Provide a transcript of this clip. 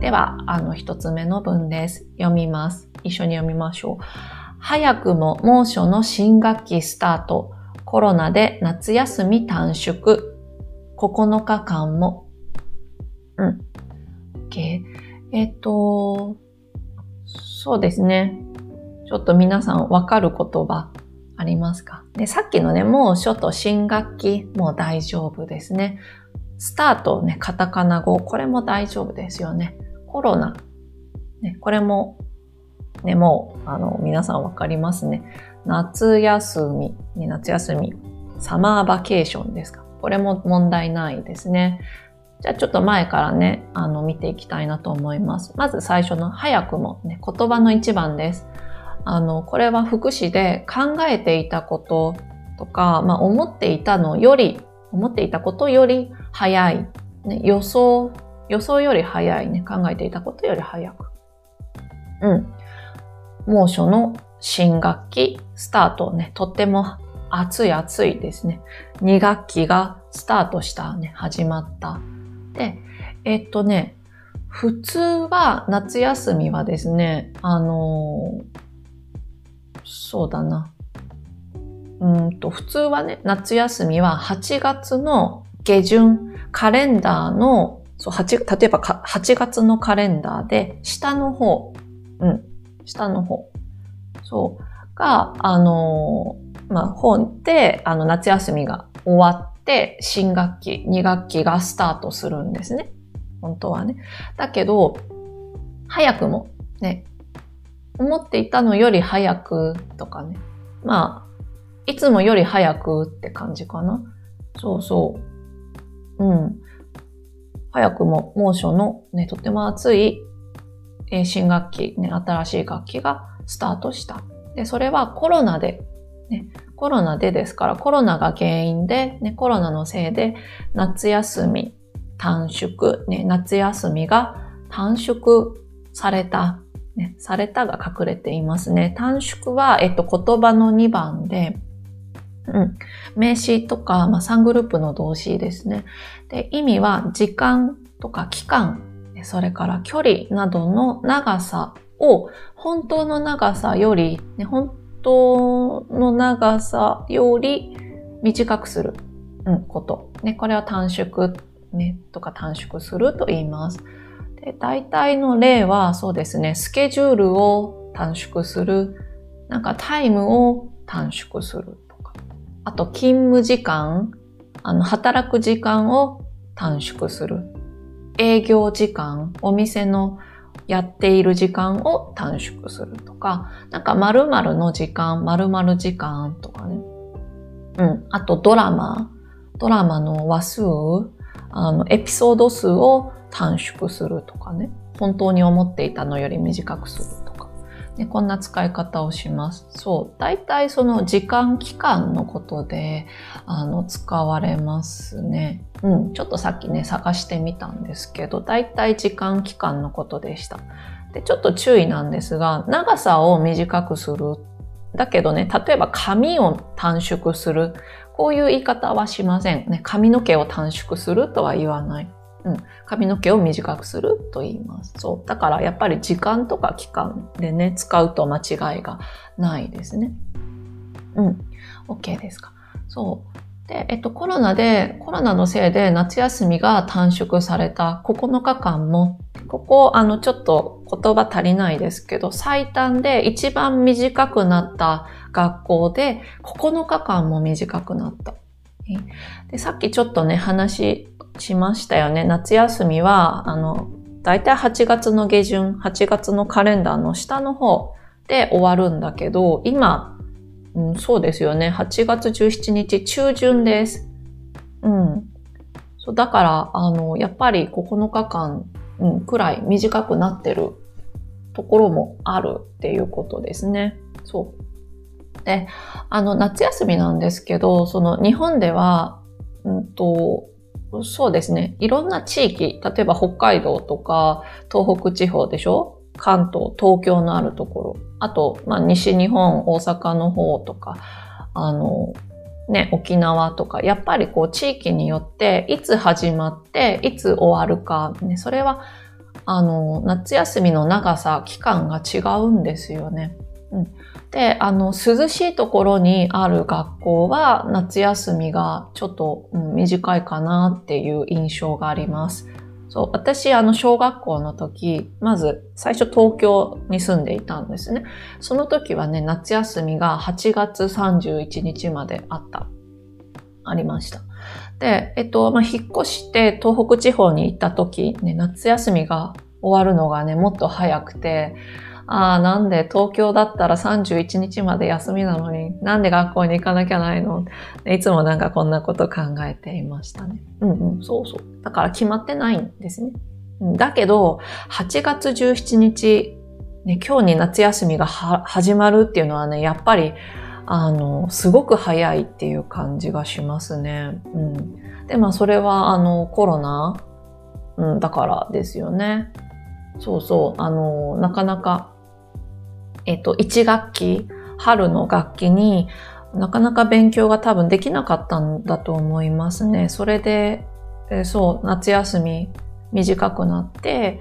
では、あの、一つ目の文です。読みます。一緒に読みましょう。早くも猛暑の新学期スタート。コロナで夏休み短縮。9日間も。うん。OK。えっ、と、そうですね。ちょっと皆さんわかる言葉ありますか？でさっきのね、猛暑と新学期も大丈夫ですね。スタートね、カタカナ語、これも大丈夫ですよね。コロナ。ね、これも、ね、もう、あの、皆さんわかりますね。夏休み、ね、夏休み、サマーバケーションですか。これも問題ないですね。じゃあちょっと前からね、あの、見ていきたいなと思います。まず最初の早くも、ね、言葉の一番です。あの、これは福祉で考えていたこととか、まあ、思っていたのより、思っていたことより早い。ね、予想予想より早いね。考えていたことより早く。うん。猛暑の新学期スタートね。とっても暑い暑いですね。2学期がスタートしたね。始まった。で、えっとね、普通は夏休みはですね、あのー、そうだな。うんと、普通はね、夏休みは8月の下旬、カレンダーのそう、8、例えば8月のカレンダーで、下の方、うん、下の方、そう、が、あのー、まあ、本で、あの、夏休みが終わって、新学期、2学期がスタートするんですね。本当はね。だけど、早くも、ね、思っていたのより早くとかね。まあ、いつもより早くって感じかな。そうそう。うん。早くも猛暑のね、とても暑い、新学期、ね、新しい学期がスタートした。で、それはコロナで、ね、コロナでですから、コロナが原因で、ね、コロナのせいで夏休み短縮、ね、夏休みが短縮された、ね、されたが隠れていますね。短縮は、えっと、言葉の2番で、うん。名詞とか、まあ、3グループの動詞ですね。で、意味は時間とか期間、それから距離などの長さを本当の長さより、ね、本当の長さより短くする、こと。ね、これは短縮、ね、とか短縮すると言います。で、大体の例はそうですね、スケジュールを短縮する、なんかタイムを短縮する。あと勤務時間、あの、働く時間を短縮する。営業時間、お店のやっている時間を短縮するとか、なんか〇〇の時間、〇〇時間とかね。うん。あとドラマ、ドラマの話数、あの、エピソード数を短縮するとかね。本当に思っていたのより短くするとね、こんな使い方をします。そう。大体その時間期間のことで、あの、使われますね。うん。ちょっとさっきね、探してみたんですけど、大体時間期間のことでした。で、ちょっと注意なんですが、長さを短くする。だけどね、例えば髪を短縮する。こういう言い方はしません。ね、髪の毛を短縮するとは言わない。うん、髪の毛を短くすると言います。そう。だからやっぱり時間とか期間でね、使うと間違いがないですね。うん。OK ですか。そう。で、えっと、コロナで、コロナのせいで夏休みが短縮された9日間も、ここ、あの、ちょっと言葉足りないですけど、最短で一番短くなった学校で9日間も短くなった。でさっきちょっとね、話しましたよね。夏休みは、あの、だいたい8月の下旬、8月のカレンダーの下の方で終わるんだけど、今、うん、そうですよね。8月17日中旬です。うん。そうだから、あの、やっぱり9日間、うん、くらい短くなってるところもあるっていうことですね。そう。で、あの、夏休みなんですけど、その日本では、うんと、そうですね。いろんな地域、例えば北海道とか東北地方でしょ？関東、東京のあるところ。あと、まあ、西日本、大阪の方とか、あの、ね、沖縄とか、やっぱりこう地域によって、いつ始まって、いつ終わるか、ね、それはあの、夏休みの長さ、期間が違うんですよね。で、あの、涼しいところにある学校は夏休みがちょっと、短いかなっていう印象があります。そう、私、あの、小学校の時、まず、最初東京に住んでいたんですね。その時はね、夏休みが8月31日まであった。ありました。で、えっと、まあ、引っ越して東北地方に行った時、ね、夏休みが終わるのがね、もっと早くて、ああ、なんで東京だったら31日まで休みなのに、なんで学校に行かなきゃないの？いつもなんかこんなこと考えていましたね。うんうん、そうそう。だから決まってないんですね。だけど、8月17日、ね、今日に夏休みが始まるっていうのはね、やっぱり、あの、すごく早いっていう感じがしますね。うん。で、まあ、それは、あの、コロナ、うん、だからですよね。そうそう、あの、なかなかえっと、1学期、春の学期になかなか勉強が多分できなかったんだと思いますね。それで、えそう、夏休み短くなって、